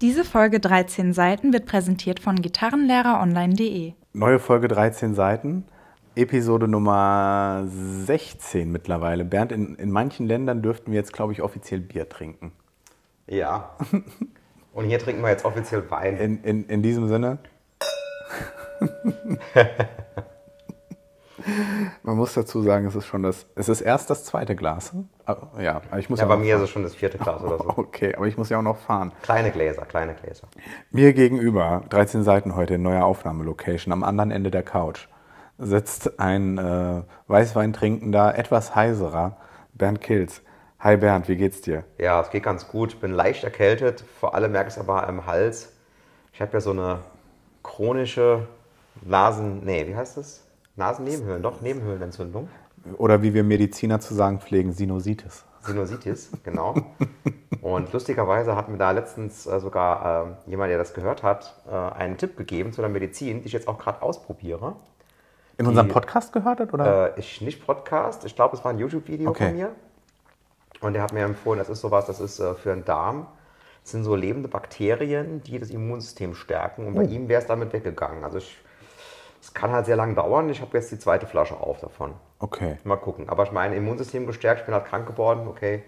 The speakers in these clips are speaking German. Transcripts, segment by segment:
Diese Folge 13 Seiten wird präsentiert von gitarrenlehreronline.de. Neue Folge 13 Seiten, Episode Nummer 16 mittlerweile. Bernd, in, in manchen Ländern dürften wir jetzt, glaube ich, offiziell Bier trinken. Ja. Und hier trinken wir jetzt offiziell Wein. In, in, in diesem Sinne. Man muss dazu sagen, es ist schon das, es ist erst das zweite Glas. Aber, ja, ich muss ja, ja bei mir ist fahren. es schon das vierte Glas oder so. Okay, aber ich muss ja auch noch fahren. Kleine Gläser, kleine Gläser. Mir gegenüber, 13 Seiten heute in neuer Aufnahmelocation, am anderen Ende der Couch, sitzt ein äh, Weißweintrinkender, etwas heiserer Bernd Kilz. Hi Bernd, wie geht's dir? Ja, es geht ganz gut. Ich bin leicht erkältet. Vor allem merke ich es aber im Hals. Ich habe ja so eine chronische Nasen... Nee, wie heißt das? Nasennebenhöhlen, doch, Nebenhöhlenentzündung. Oder wie wir Mediziner zu sagen pflegen, Sinusitis. Sinusitis, genau. Und lustigerweise hat mir da letztens äh, sogar ähm, jemand, der das gehört hat, äh, einen Tipp gegeben zu einer Medizin, die ich jetzt auch gerade ausprobiere. In unserem Die- Podcast gehört hat, oder? Äh, ich nicht Podcast, ich glaube, es war ein YouTube-Video Okay. von mir. Und der hat mir empfohlen, das ist sowas, das ist äh, für den Darm. Das sind so lebende Bakterien, die das Immunsystem stärken. Und bei Oh. ihm wäre es damit weggegangen. Also ich, es kann halt sehr lang dauern. Ich habe jetzt die zweite Flasche auf davon. Okay. Mal gucken. Aber ich mein Immunsystem gestärkt, ich bin halt krank geworden, okay.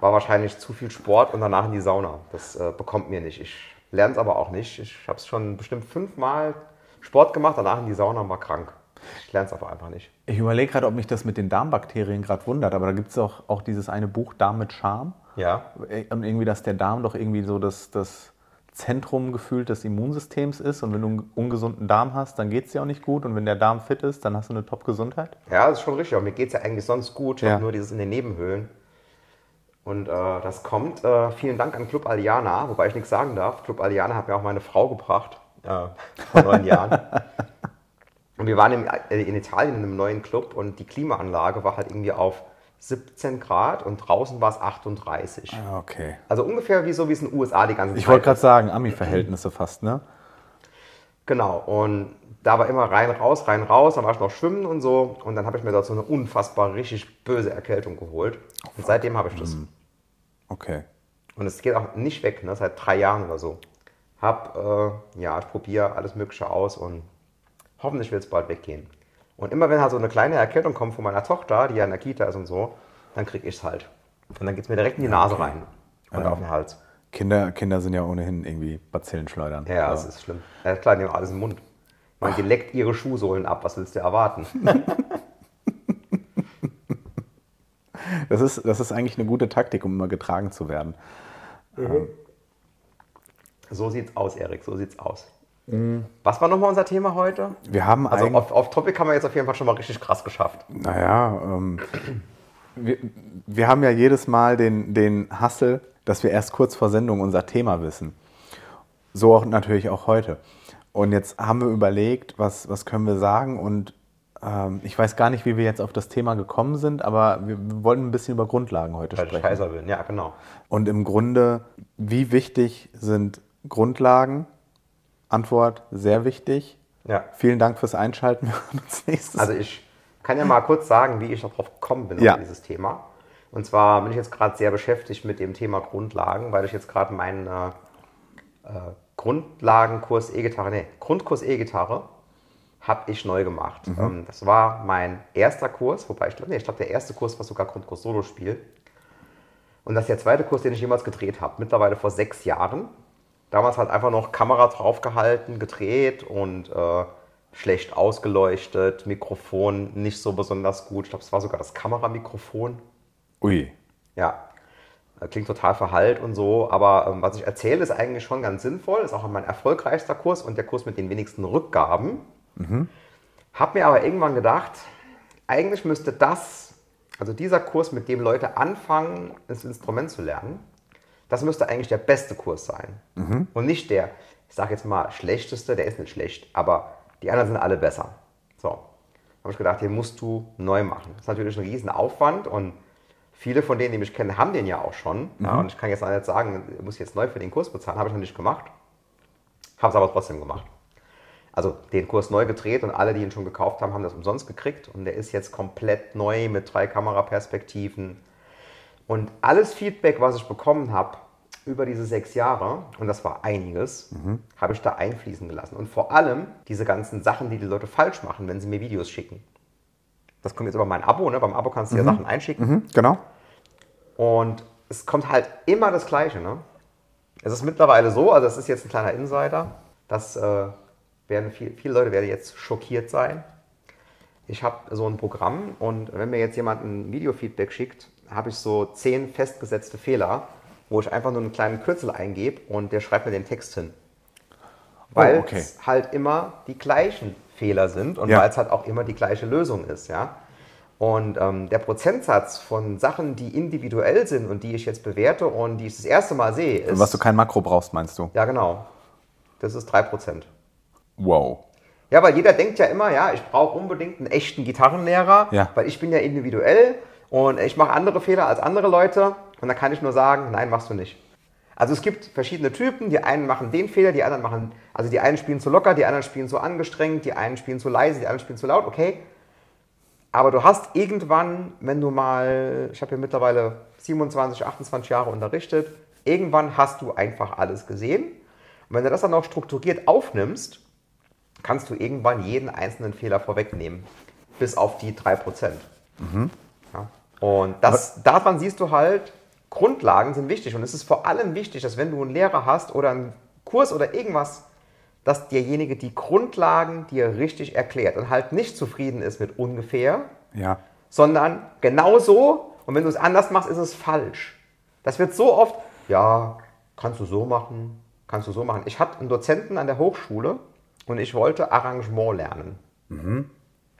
War wahrscheinlich zu viel Sport und danach in die Sauna. Das äh, bekommt mir nicht. Ich lerne es aber auch nicht. Ich habe es schon bestimmt fünfmal Sport gemacht, danach in die Sauna und war krank. Ich lerne es aber einfach nicht. Ich überlege gerade, ob mich das mit den Darmbakterien gerade wundert, aber da gibt es auch, auch dieses eine Buch Darm mit Charme. Ja. Und irgendwie, dass der Darm doch irgendwie so das, das Zentrum gefühlt des Immunsystems ist. Und wenn du einen ungesunden Darm hast, dann geht es dir auch nicht gut. Und wenn der Darm fit ist, dann hast du eine Top-Gesundheit. Ja, das ist schon richtig. Aber mir geht es ja eigentlich sonst gut. Ich Ja. habe nur dieses in den Nebenhöhlen. Und äh, das kommt. Äh, vielen Dank an Club Aliana, wobei ich nichts sagen darf. Club Aliana hat mir auch meine Frau gebracht. Äh, vor neun Jahren. Und wir waren im, äh, in Italien in einem neuen Club und die Klimaanlage war halt irgendwie auf 17 Grad und draußen war es 38. Ja, okay. Also ungefähr wie so wie es in den USA die ganze Ich Zeit wollte gerade sagen, Ami-Verhältnisse fast, ne? Genau, und da war immer rein, raus, rein, raus, dann war ich noch schwimmen und so. Und dann habe ich mir dort so eine unfassbar richtig böse Erkältung geholt. Und seitdem habe ich das. Okay. Und es geht auch nicht weg, ne? seit drei Jahren oder so. Hab, äh, ja, ich probiere alles Mögliche aus und hoffentlich wird es bald weggehen. Und immer wenn halt so eine kleine Erkältung kommt von meiner Tochter, die ja in der Kita ist und so, dann kriege ich es halt. Und dann geht es mir direkt in die Nase rein und auf den Hals. Kinder, Kinder sind ja ohnehin irgendwie Bazillenschleudern. Ja, das ist schlimm. Ja, klar, die haben alles im Mund. Man, die leckt ihre Schuhsohlen ab, was willst du erwarten? das, ist, das ist eigentlich eine gute Taktik, um immer getragen zu werden. So sieht's aus, Erik, so sieht's aus. Was war nochmal unser Thema heute? Wir haben Also auf, auf Topic haben wir jetzt auf jeden Fall schon mal richtig krass geschafft. Naja, ähm, wir, wir haben ja jedes Mal den, den Hassel, dass wir erst kurz vor Sendung unser Thema wissen. So auch natürlich auch heute. Und jetzt haben wir überlegt, was, was können wir sagen und ähm, ich weiß gar nicht, wie wir jetzt auf das Thema gekommen sind, aber wir, wollten ein bisschen über Grundlagen heute Weil sprechen. Kaiser will. Ja, genau. Und im Grunde, wie wichtig sind Grundlagen? Antwort, sehr wichtig. Ja. Vielen Dank fürs Einschalten. Wir hören uns nächstes Also ich kann ja mal kurz sagen, wie ich darauf gekommen bin, Ja. auf dieses Thema. Und zwar bin ich jetzt gerade sehr beschäftigt mit dem Thema Grundlagen, weil ich jetzt gerade meinen äh, äh, Grundlagenkurs E-Gitarre, nee, Grundkurs E-Gitarre habe ich neu gemacht. Ähm, das war mein erster Kurs, wobei ich glaube, nee, ich glaube, der erste Kurs war sogar Grundkurs Solospiel. Und das ist der zweite Kurs, den ich jemals gedreht habe, mittlerweile vor sechs Jahren. Damals halt einfach noch Kamera draufgehalten, gedreht und äh, schlecht ausgeleuchtet, Mikrofon nicht so besonders gut. Ich glaube, es war sogar das Kameramikrofon. Ui. Ja, äh, klingt total verhallt und so, aber ähm, was ich erzähle, ist eigentlich schon ganz sinnvoll. Ist auch mein erfolgreichster Kurs und der Kurs mit den wenigsten Rückgaben. Hab mir aber irgendwann gedacht, eigentlich müsste das, also dieser Kurs, mit dem Leute anfangen, das Instrument zu lernen, das müsste eigentlich der beste Kurs sein. Und nicht der, ich sage jetzt mal, schlechteste, der ist nicht schlecht, aber die anderen sind alle besser. So, habe ich gedacht, den musst du neu machen. Das ist natürlich ein riesen Aufwand und viele von denen, die mich kennen, haben den ja auch schon. Ja, und ich kann jetzt nicht sagen, ich muss jetzt neu für den Kurs bezahlen, habe ich noch nicht gemacht. Habe es aber trotzdem gemacht. Also den Kurs neu gedreht und alle, die ihn schon gekauft haben, haben das umsonst gekriegt. Und der ist jetzt komplett neu mit drei Kameraperspektiven. Und alles Feedback, was ich bekommen habe, über diese sechs Jahre, und das war einiges, habe ich da einfließen gelassen. Und vor allem diese ganzen Sachen, die die Leute falsch machen, wenn sie mir Videos schicken. Das kommt jetzt über mein Abo, ne? beim Abo kannst du ja Sachen einschicken. Mhm, genau. Und es kommt halt immer das Gleiche. Ne? Es ist mittlerweile so, also es ist jetzt ein kleiner Insider, dass äh, werden viel, viele Leute werden jetzt schockiert sein. Ich habe so ein Programm und wenn mir jetzt jemand ein Videofeedback schickt, habe ich so zehn festgesetzte Fehler, wo ich einfach nur einen kleinen Kürzel eingebe und der schreibt mir den Text hin. Weil Oh, okay. es halt immer die gleichen Fehler sind und Ja. weil es halt auch immer die gleiche Lösung ist, ja. Und ähm, der Prozentsatz von Sachen, die individuell sind und die ich jetzt bewerte und die ich das erste Mal sehe, ist. Was du kein Makro brauchst, meinst du? ja, genau. Das ist 3%. Wow. Ja, weil jeder denkt ja immer, ja, ich brauche unbedingt einen echten Gitarrenlehrer, Ja. weil ich bin ja individuell und ich mache andere Fehler als andere Leute und da kann ich nur sagen, nein, machst du nicht. Also es gibt verschiedene Typen, die einen machen den Fehler, die anderen machen, also die einen spielen zu locker, die anderen spielen zu angestrengt, die einen spielen zu leise, die anderen spielen zu laut, okay. Aber du hast irgendwann, wenn du mal, ich habe hier mittlerweile 27, 28 Jahre unterrichtet, irgendwann hast du einfach alles gesehen. Und wenn du das dann auch strukturiert aufnimmst, kannst du irgendwann jeden einzelnen Fehler vorwegnehmen. Bis auf die 3%. Ja. Und das, daran siehst du halt, Grundlagen sind wichtig. Und es ist vor allem wichtig, dass wenn du einen Lehrer hast oder einen Kurs oder irgendwas, dass derjenige die Grundlagen dir richtig erklärt und halt nicht zufrieden ist mit ungefähr, Ja. sondern genau so. Und wenn du es anders machst, ist es falsch. Das wird so oft, ja, kannst du so machen, kannst du so machen. Ich hatte einen Dozenten an der Hochschule und ich wollte Arrangement lernen.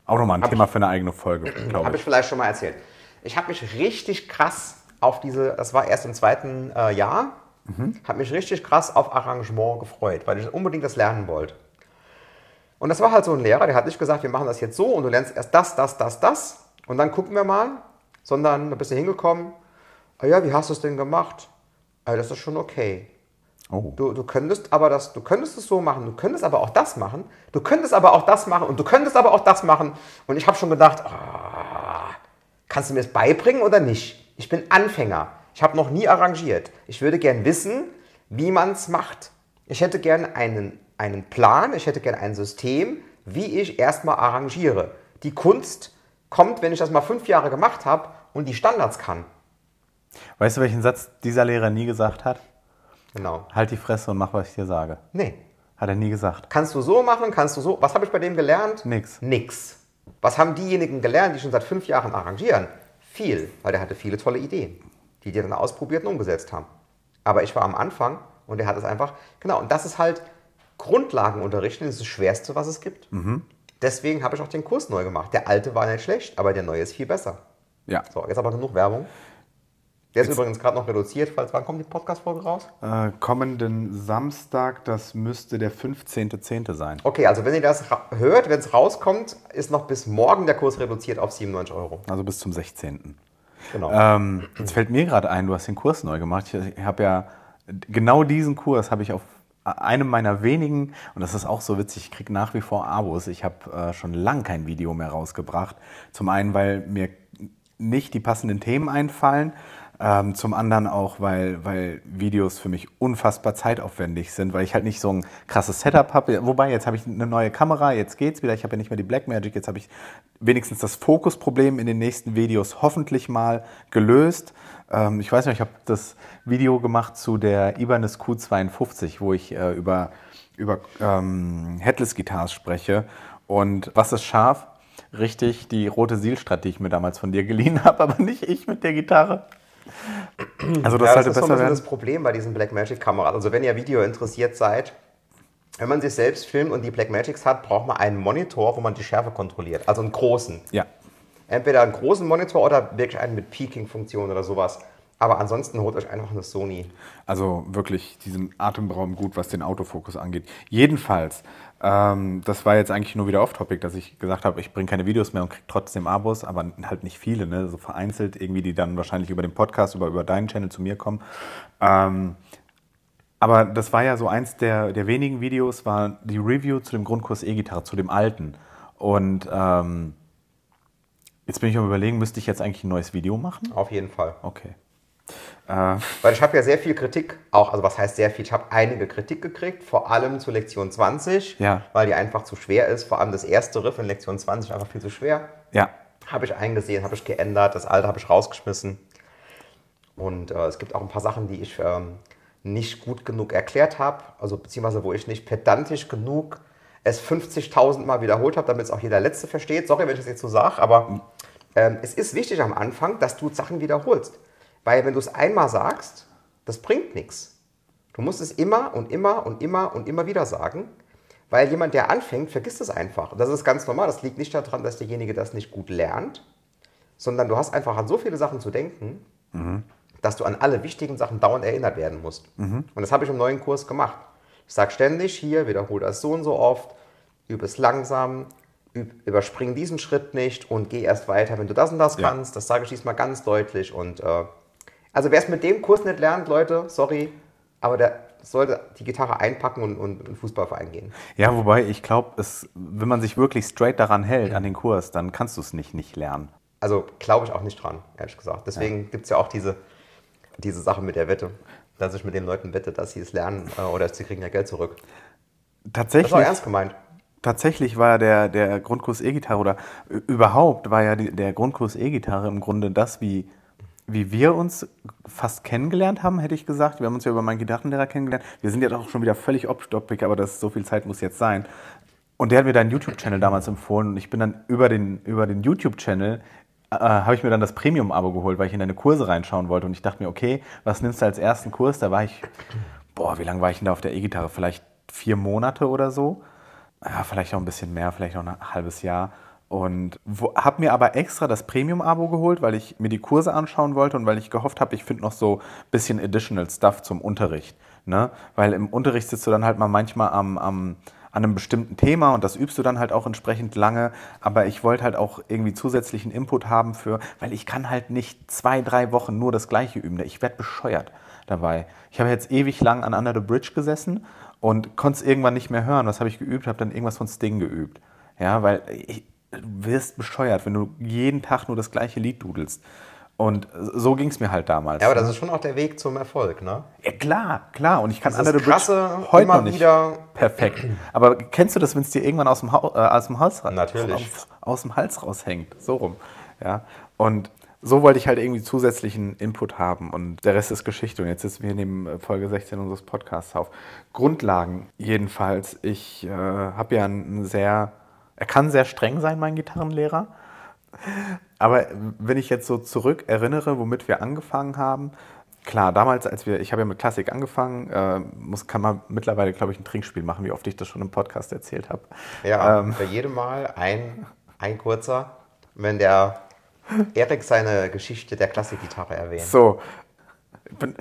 Auch nochmal ein Hab Thema für eine eigene Folge, glaube Habe ich. ich vielleicht schon mal erzählt. Ich habe mich richtig krass auf diese, das war erst im zweiten äh, Jahr, habe mich richtig krass auf Arrangement gefreut, weil ich unbedingt das lernen wollte. Und das war halt so ein Lehrer, der hat nicht gesagt, wir machen das jetzt so und du lernst erst das, das, das, das und dann gucken wir mal, sondern da bist du hingekommen, ah ja, wie hast du es denn gemacht? Ah, das ist schon okay. Oh. Du, du könntest aber das, du könntest es so machen, du könntest aber auch das machen, du könntest aber auch das machen und du könntest aber auch das machen. Und ich habe schon gedacht, ah, kannst du mir das beibringen oder nicht? Ich bin Anfänger. Ich habe noch nie arrangiert. Ich würde gern wissen, wie man es macht. Ich hätte gern einen, einen Plan, ich hätte gern ein System, wie ich erstmal arrangiere. Die Kunst kommt, wenn ich das mal fünf Jahre gemacht habe und die Standards kann. Weißt du, welchen Satz dieser Lehrer nie gesagt hat? Genau. Halt die Fresse und mach, was ich dir sage. Nee. Hat er nie gesagt. Kannst du so machen, kannst du so. Was habe ich bei dem gelernt? Nix. Nix. Was haben diejenigen gelernt, die schon seit fünf Jahren arrangieren? Viel, weil der hatte viele tolle Ideen, die die dann ausprobiert und umgesetzt haben. Aber ich war am Anfang und der hat es einfach, genau, und das ist halt Grundlagenunterrichten, das ist das Schwerste, was es gibt. Deswegen habe ich auch den Kurs neu gemacht. Der alte war nicht schlecht, aber der neue ist viel besser. Ja. So, jetzt aber genug Werbung. Der ist übrigens gerade noch reduziert, falls wann kommt die Podcast-Folge raus? Äh, kommenden Samstag, das müsste der 15.10. sein. Okay, also wenn ihr das hört, wenn es rauskommt, ist noch bis morgen der Kurs reduziert auf 97 Euro. Also bis zum 16. Genau. Ähm, jetzt fällt mir gerade ein, du hast den Kurs neu gemacht. Ich habe ja genau diesen Kurs habe ich auf einem meiner wenigen, und das ist auch so witzig, ich kriege nach wie vor Abos. Ich habe äh, schon lang kein Video mehr rausgebracht. Zum einen, weil mir nicht die passenden Themen einfallen. Ähm, zum anderen auch, weil, weil Videos für mich unfassbar zeitaufwendig sind, weil ich halt nicht so ein krasses Setup habe. Wobei, jetzt habe ich eine neue Kamera, jetzt geht's wieder. Ich habe ja nicht mehr die Blackmagic, jetzt habe ich wenigstens das Fokusproblem in den nächsten Videos hoffentlich mal gelöst. Ähm, ich weiß nicht, ich habe das Video gemacht zu der Ibanez Q52, wo ich äh, über, über ähm, Headless Guitars spreche. Und was ist scharf? Richtig, die rote Sielstadt, die ich mir damals von dir geliehen habe, aber nicht ich mit der Gitarre. Also das ja, sollte das ist so ein besser bisschen das. Problem bei diesen Blackmagic-Kameras. Also wenn ihr Video interessiert seid, wenn man sich selbst filmt und die Blackmagics hat, braucht man einen Monitor, wo man die Schärfe kontrolliert. Also einen großen. Ja, Entweder einen großen Monitor oder wirklich einen mit Peaking-Funktion oder sowas. Aber ansonsten holt euch einfach eine Sony. also wirklich diesen Atemraum gut, was den Autofokus angeht. Jedenfalls, ähm, das war jetzt eigentlich nur wieder off-topic, dass ich gesagt habe, ich bringe keine Videos mehr und kriege trotzdem Abos, aber halt nicht viele, ne? so vereinzelt irgendwie, die dann wahrscheinlich über den Podcast, über, über deinen Channel zu mir kommen. Ähm, aber das war ja so eins der, der wenigen Videos, war die Review zu dem Grundkurs E-Gitarre, zu dem alten. Und ähm, jetzt bin ich am überlegen, müsste ich jetzt eigentlich ein neues Video machen? Auf jeden Fall. Okay. Äh, Weil ich habe ja sehr viel Kritik, auch, also was heißt sehr viel, ich habe einige Kritik gekriegt, vor allem zu Lektion 20, Ja. weil die einfach zu schwer ist. Vor allem das erste Riff in Lektion 20 einfach viel zu schwer. ja, Habe ich eingesehen, habe ich geändert, das alte habe ich rausgeschmissen. Und äh, es gibt auch ein paar Sachen, die ich ähm, nicht gut genug erklärt habe, also beziehungsweise wo ich nicht pedantisch genug es 50.000 Mal wiederholt habe, damit es auch jeder Letzte versteht. Sorry, wenn ich das jetzt so sage, aber ähm, es ist wichtig am Anfang, dass du Sachen wiederholst. Weil wenn du es einmal sagst, das bringt nichts. Du musst es immer und immer und immer und immer wieder sagen, weil jemand, der anfängt, vergisst es einfach. Und das ist ganz normal. Das liegt nicht daran, dass derjenige das nicht gut lernt, sondern du hast einfach an so viele Sachen zu denken, dass du an alle wichtigen Sachen dauernd erinnert werden musst. Und das habe ich im neuen Kurs gemacht. Ich sage ständig hier, wiederhole das so und so oft, übe es langsam, üb, überspring diesen Schritt nicht und geh erst weiter, wenn du das und das Ja. kannst. Das sage ich diesmal ganz deutlich. Und äh, also wer es mit dem Kurs nicht lernt, Leute, sorry, aber der sollte die Gitarre einpacken und, und in den Fußballverein gehen. ja, wobei ich glaube, wenn man sich wirklich straight daran hält, an den Kurs, dann kannst du es nicht nicht lernen. Also glaube ich auch nicht dran, ehrlich gesagt. Deswegen gibt es ja auch diese, diese Sache mit der Wette, dass ich mit den Leuten wette, dass sie es lernen äh, oder sie kriegen ja Geld zurück. Das Tatsächlich. ist auch ernst gemeint. Tatsächlich war der, der Grundkurs E-Gitarre oder überhaupt war ja die, der Grundkurs E-Gitarre im Grunde das, wie, wie wir uns fast kennengelernt haben, hätte ich gesagt. Wir haben uns ja über meinen Gitarrenlehrer kennengelernt. Wir sind jetzt auch schon wieder völlig off-topic, aber das so viel Zeit muss jetzt sein. Und der hat mir deinen YouTube-Channel damals empfohlen und ich bin dann über den, über den YouTube-Channel äh, habe ich mir dann das Premium-Abo geholt, weil ich in deine Kurse reinschauen wollte und ich dachte mir, okay, was nimmst du als ersten Kurs? Da war ich, boah, wie lange war ich denn da auf der E-Gitarre? Vielleicht vier Monate oder so ja, vielleicht auch ein bisschen mehr, vielleicht auch ein halbes Jahr. Und habe mir aber extra das Premium-Abo geholt, weil ich mir die Kurse anschauen wollte und weil ich gehofft habe, ich finde noch so ein bisschen Additional Stuff zum Unterricht. Ne? Weil im Unterricht sitzt du dann halt mal manchmal am, am, an einem bestimmten Thema und das übst du dann halt auch entsprechend lange. Aber ich wollte halt auch irgendwie zusätzlichen Input haben für, weil ich kann halt nicht zwei, drei Wochen nur das Gleiche üben. Ich werde bescheuert dabei. Ich habe jetzt ewig lang an Under the Bridge gesessen und konnte es irgendwann nicht mehr hören. Was habe ich geübt? Habe dann irgendwas von Sting geübt. Ja, weil ich, du wirst bescheuert, wenn du jeden Tag nur das gleiche Lied dudelst. Und so ging es mir halt damals. Ja, aber das ist schon auch der Weg zum Erfolg, ne? Ja, klar, klar. Und ich kann Under the Bridge krasse, heute immer noch nicht wieder- perfekt. Aber kennst du das, wenn es dir irgendwann aus dem, Hau- äh, aus dem Hals Natürlich. Aus, aus dem Hals raushängt? So rum. Ja. Und so wollte ich halt irgendwie zusätzlichen Input haben und der Rest ist Geschichte. Und jetzt sitzen wir neben äh, Folge 16 unseres Podcasts auf. Grundlagen jedenfalls. Ich äh, habe ja einen sehr, er kann sehr streng sein, mein Gitarrenlehrer. Aber wenn ich jetzt so zurück erinnere, womit wir angefangen haben, klar, damals, als wir, ich habe ja mit Klassik angefangen, äh, muss, kann man mittlerweile, glaube ich, ein Trinkspiel machen, wie oft ich das schon im Podcast erzählt habe. Ja, Ähm, bei jedem Mal ein, ein kurzer, wenn der Erik seine Geschichte der Klassikgitarre erwähnt. So. Ich bin-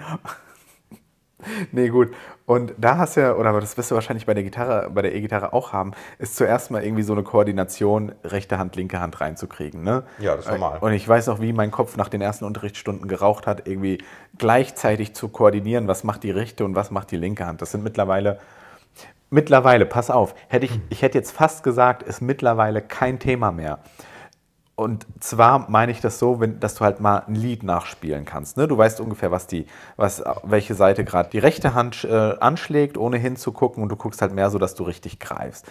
Nee, gut. Und da hast du ja, oder das wirst du wahrscheinlich bei der Gitarre, bei der E-Gitarre auch haben, ist zuerst mal irgendwie so eine Koordination, rechte Hand, linke Hand reinzukriegen. Ne? Ja, das ist normal. Und ich weiß auch, wie mein Kopf nach den ersten Unterrichtsstunden geraucht hat, irgendwie gleichzeitig zu koordinieren, was macht die rechte und was macht die linke Hand. Das sind mittlerweile, mittlerweile, pass auf, hätte ich, ich hätte jetzt fast gesagt, ist mittlerweile kein Thema mehr. Und zwar meine ich das so, wenn, dass du halt mal ein Lied nachspielen kannst. Ne? Du weißt ungefähr, was die, was, welche Seite gerade die rechte Hand äh, anschlägt, ohne hinzugucken, und du guckst halt mehr so, dass du richtig greifst.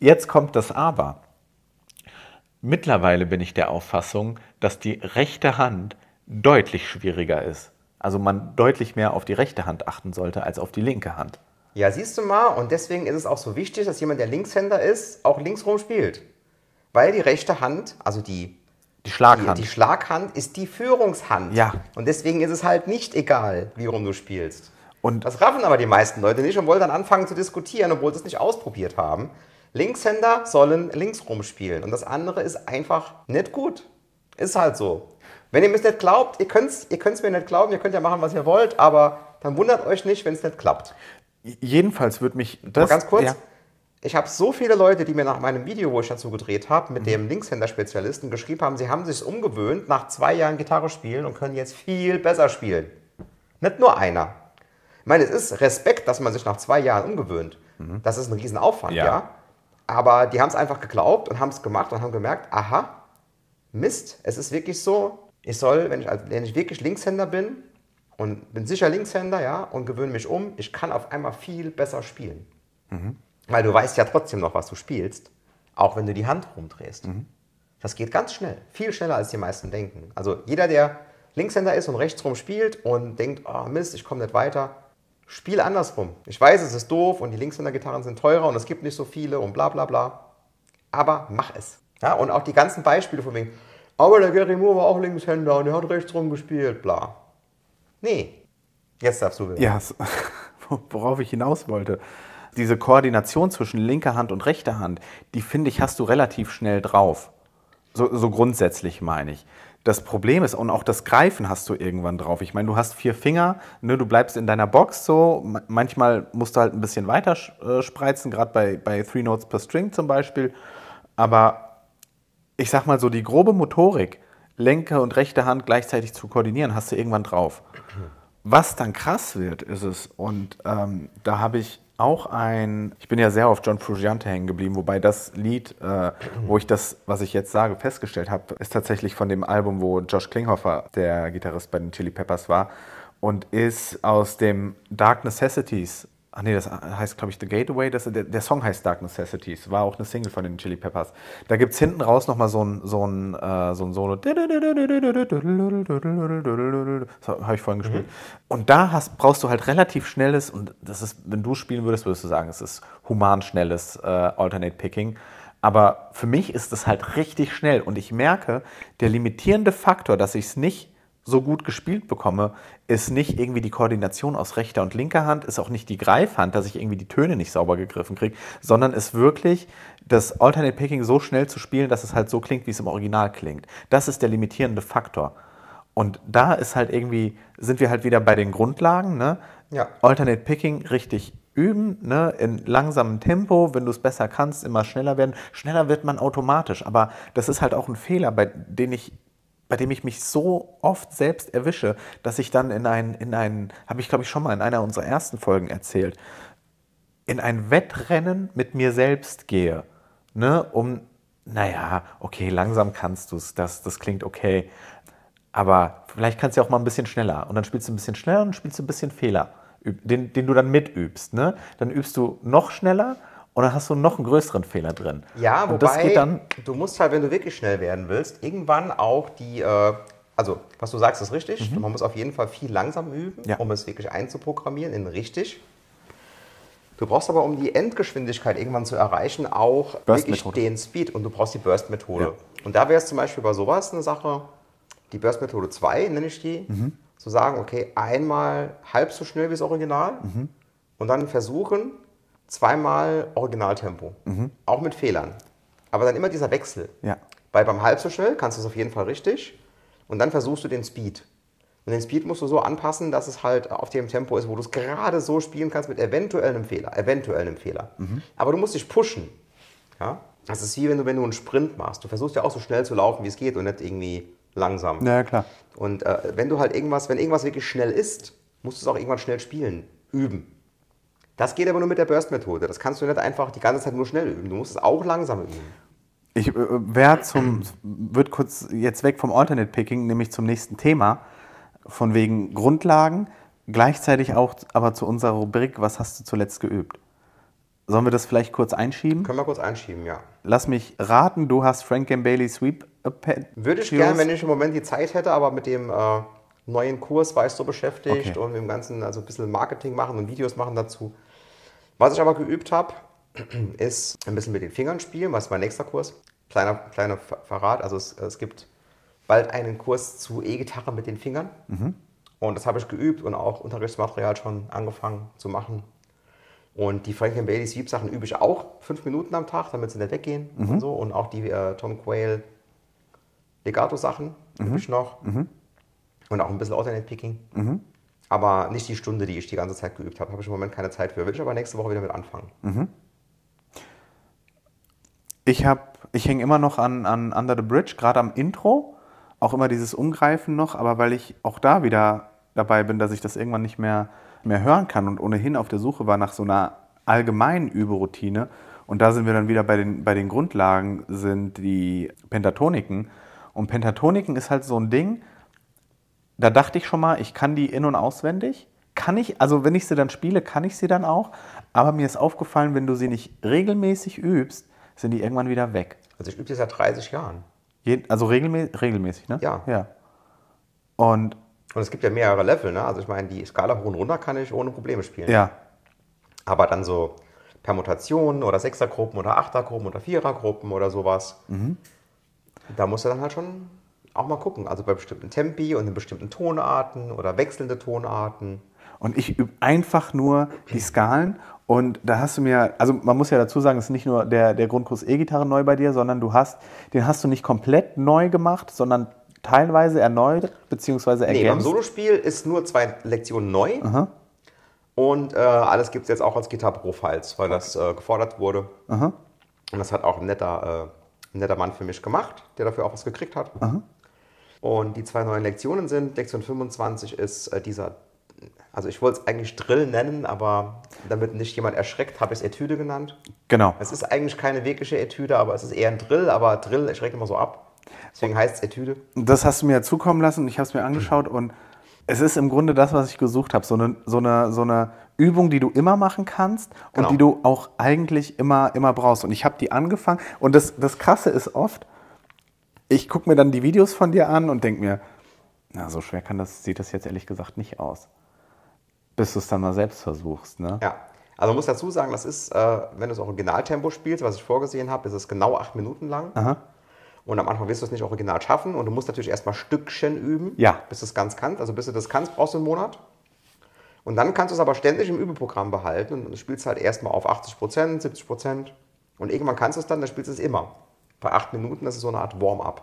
Jetzt kommt das Aber. Mittlerweile bin ich der Auffassung, dass die rechte Hand deutlich schwieriger ist. Also man deutlich mehr auf die rechte Hand achten sollte als auf die linke Hand. Ja, siehst du mal, und deswegen ist es auch so wichtig, dass jemand, der Linkshänder ist, auch linksrum spielt. Weil die rechte Hand, also die, Die die, Schlaghand. die Schlaghand, ist die Führungshand. Ja. Und deswegen ist es halt nicht egal, wie rum du spielst. Und Das raffen aber die meisten Leute nicht und wollen dann anfangen zu diskutieren, obwohl sie es nicht ausprobiert haben. Linkshänder sollen linksrum spielen und das andere ist einfach nicht gut. Ist halt so. Wenn ihr mir es nicht glaubt, ihr könnt es ihr könnt's mir nicht glauben, ihr könnt ja machen, was ihr wollt, aber dann wundert euch nicht, wenn es nicht klappt. jedenfalls wird mich das. Aber ganz kurz, Ja. Ich habe so viele Leute, die mir nach meinem Video, wo ich dazu gedreht habe, Mhm. mit dem Linkshänder-Spezialisten geschrieben haben, sie haben sich umgewöhnt nach zwei Jahren Gitarre spielen und können jetzt viel besser spielen. Nicht nur einer. Ich meine, es ist Respekt, dass man sich nach zwei Jahren umgewöhnt. Das ist ein Riesenaufwand, Ja. ja. Aber die haben es einfach geglaubt und haben es gemacht und haben gemerkt, aha, Mist, es ist wirklich so, ich soll, wenn ich, wenn ich wirklich Linkshänder bin, und bin sicher Linkshänder, ja, und gewöhne mich um. Ich kann auf einmal viel besser spielen. Weil du weißt ja trotzdem noch, was du spielst, auch wenn du die Hand rumdrehst. Das geht ganz schnell, viel schneller als die meisten denken. Also jeder, der Linkshänder ist und rechtsrum spielt und denkt, oh Mist, ich komme nicht weiter, spiel andersrum. Ich weiß, es ist doof und die Linkshänder-Gitarren sind teurer und es gibt nicht so viele und bla bla bla. Aber mach es. Ja, und auch die ganzen Beispiele von wegen, aber der Gary Moore war auch Linkshänder und er hat rechtsrum gespielt, bla. Nee. Jetzt darfst du wieder. Ja, worauf ich hinaus wollte. Diese Koordination zwischen linker Hand und rechter Hand, die finde ich, hast du relativ schnell drauf. So, so grundsätzlich meine ich. Das Problem ist, und auch das Greifen hast du irgendwann drauf. Ich meine, du hast vier Finger, ne, du bleibst in deiner Box so. Ma- Manchmal musst du halt ein bisschen weiter äh, spreizen, gerade bei, bei Three Notes per String zum Beispiel. Aber ich sag mal so, die grobe Motorik, linke und rechte Hand gleichzeitig zu koordinieren, hast du irgendwann drauf. Was dann krass wird, ist es, und ähm, da habe ich auch ein, ich bin ja sehr auf John Frusciante hängen geblieben, wobei das Lied, äh, wo ich das, was ich jetzt sage, festgestellt habe, ist tatsächlich von dem Album, wo Josh Klinghoffer, der Gitarrist bei den Chili Peppers war, und ist aus dem Dark Necessities. Ach nee, das heißt, glaube ich, The Gateway. Das, der, der Song heißt Dark Necessities. War auch eine Single von den Chili Peppers. Da gibt es hinten raus nochmal so ein, so, ein, äh, so ein Solo. So habe ich vorhin gespielt. Und da hast, brauchst du halt relativ schnelles, und das ist, wenn du spielen würdest, würdest du sagen, es ist human schnelles äh, Alternate Picking. Aber für mich ist es halt richtig schnell. Und ich merke, der limitierende Faktor, dass ich es nicht so gut gespielt bekomme, ist nicht irgendwie die Koordination aus rechter und linker Hand, ist auch nicht die Greifhand, dass ich irgendwie die Töne nicht sauber gegriffen kriege, sondern ist wirklich das Alternate Picking so schnell zu spielen, dass es halt so klingt, wie es im Original klingt. Das ist der limitierende Faktor. Und da ist halt irgendwie, sind wir halt wieder bei den Grundlagen, ne? Ja. Alternate Picking richtig üben, ne? in langsamem Tempo, wenn du es besser kannst, immer schneller werden. Schneller wird man automatisch, aber das ist halt auch ein Fehler, bei dem ich bei dem ich mich so oft selbst erwische, dass ich dann in ein, in ein, habe ich glaube ich schon mal in einer unserer ersten Folgen erzählt, in ein Wettrennen mit mir selbst gehe, ne, um, naja, okay, langsam kannst du es, das, das klingt okay, aber vielleicht kannst du ja auch mal ein bisschen schneller und dann spielst du ein bisschen schneller und spielst du ein bisschen Fehler, den, den du dann mitübst, ne, dann übst du noch schneller und dann hast du noch einen größeren Fehler drin. Ja, und wobei das geht dann, du musst halt, wenn du wirklich schnell werden willst, irgendwann auch die, äh, also was du sagst, ist richtig. Man muss auf jeden Fall viel langsam üben, Mhm. Ja. um es wirklich einzuprogrammieren in richtig. Du brauchst aber, um die Endgeschwindigkeit irgendwann zu erreichen, auch wirklich den Speed und du brauchst die Burst-Methode. Ja. Und da wäre es zum Beispiel bei sowas eine Sache, die Burst-Methode 2 nenne ich die, Mhm. zu sagen, okay, einmal halb so schnell wie das Original Mhm. und dann versuchen, zweimal Originaltempo. Auch mit Fehlern. Aber dann immer dieser Wechsel. Ja. Weil beim halb so schnell kannst du es auf jeden Fall richtig und dann versuchst du den Speed. Und den Speed musst du so anpassen, dass es halt auf dem Tempo ist, wo du es gerade so spielen kannst mit eventuell einem Fehler. Eventuell einem Fehler. Aber du musst dich pushen. Ja? Das ist wie wenn du, wenn du einen Sprint machst. Du versuchst ja auch so schnell zu laufen, wie es geht und nicht irgendwie langsam. ja klar. Und äh, wenn du halt irgendwas, wenn irgendwas wirklich schnell ist, musst du es auch irgendwann schnell spielen, üben. Das geht aber nur mit der Burst-Methode. Das kannst du nicht einfach die ganze Zeit nur schnell üben. Du musst es auch langsam üben. Ich äh, werde zum, wird kurz jetzt weg vom Alternate Picking, nämlich zum nächsten Thema, von wegen Grundlagen, gleichzeitig auch aber zu unserer Rubrik, was hast du zuletzt geübt? Sollen wir das vielleicht kurz einschieben? Können wir kurz einschieben, ja. Lass mich raten, du hast Frank Bailey Sweep Arpeggios. Würde ich gerne, wenn ich im Moment die Zeit hätte, aber mit dem äh, neuen Kurs war ich so beschäftigt Okay. und mit dem Ganzen, also ein bisschen Marketing machen und Videos machen dazu. Was ich aber geübt habe, ist ein bisschen mit den Fingern spielen, was ist mein nächster Kurs. Kleiner, kleiner Ver- Verrat, also es, es gibt bald einen Kurs zu E-Gitarre mit den Fingern. Und das habe ich geübt und auch Unterrichtsmaterial schon angefangen zu machen. Und die Franklin Bailey Sweep Sachen übe ich auch fünf Minuten am Tag, damit sie nicht weggehen und so. Und auch die äh, Tom Quayle Legato Sachen übe ich noch. Und auch ein bisschen Alternate Picking. Aber nicht die Stunde, die ich die ganze Zeit geübt habe. Habe ich im Moment keine Zeit für. Will ich aber nächste Woche wieder mit anfangen. Ich habe, ich hänge immer noch an, an Under the Bridge, gerade am Intro, auch immer dieses Umgreifen noch, aber weil ich auch da wieder dabei bin, dass ich das irgendwann nicht mehr, mehr hören kann und ohnehin auf der Suche war nach so einer allgemeinen Überroutine. Und da sind wir dann wieder bei den, bei den Grundlagen, sind die Pentatoniken. Und Pentatoniken ist halt so ein Ding, da dachte ich schon mal, ich kann die in- und auswendig. Kann ich, also wenn ich sie dann spiele, kann ich sie dann auch. Aber mir ist aufgefallen, wenn du sie nicht regelmäßig übst, sind die irgendwann wieder weg. Also ich übe das seit 30 Jahren. Je, also regelmä regelmäßig, ne? Ja. ja. Und Und es gibt ja mehrere Level, ne? Also ich meine, die Skala hoch und runter kann ich ohne Probleme spielen. ja, Aber dann so Permutationen oder Sechsergruppen oder Achtergruppen oder Vierergruppen oder sowas, da musst du dann halt schon auch mal gucken. Also bei bestimmten Tempi und in bestimmten Tonarten oder wechselnde Tonarten. Und ich übe einfach nur die Skalen. Und da hast du mir, also man muss ja dazu sagen, es ist nicht nur der, der Grundkurs E-Gitarre neu bei dir, sondern du hast, den hast du nicht komplett neu gemacht, sondern teilweise erneuert bzw. Nee, beim ergänzt. Solospiel ist nur zwei Lektionen neu. Und äh, alles gibt es jetzt auch als Gitarre Pro-Files, weil das äh, gefordert wurde. Und das hat auch ein netter, äh, ein netter Mann für mich gemacht, der dafür auch was gekriegt hat. Und die zwei neuen Lektionen sind, Lektion 25 ist äh, dieser, also ich wollte es eigentlich Drill nennen, aber damit nicht jemand erschreckt, habe ich es Etüde genannt. Genau. Es ist eigentlich keine wirkliche Etüde, aber es ist eher ein Drill, aber Drill schreckt immer so ab. Deswegen heißt es Etüde. Das hast du mir zukommen lassen, ich habe es mir angeschaut und es ist im Grunde das, was ich gesucht habe. So eine, so, eine, so eine Übung, die du immer machen kannst und Genau. die du auch eigentlich immer, immer brauchst. Und ich habe die angefangen und das, das Krasse ist oft, ich gucke mir dann die Videos von dir an und denke mir, na, so schwer kann das, sieht das jetzt ehrlich gesagt nicht aus. Bis du es dann mal selbst versuchst. Ne? Ja, also man muss dazu sagen, das ist, äh, wenn du das Originaltempo spielst, was ich vorgesehen habe, ist es genau acht Minuten lang. Und am Anfang wirst du es nicht original schaffen und du musst natürlich erstmal Stückchen üben, Ja. bis du es ganz kannst. Also bis du das kannst, brauchst du einen Monat. Und dann kannst du es aber ständig im Übeprogramm behalten und du spielst halt erstmal auf 80 Prozent, 70 Prozent. Und irgendwann kannst du es dann, dann spielst du es immer. Bei acht Minuten, das ist so eine Art Warm-up.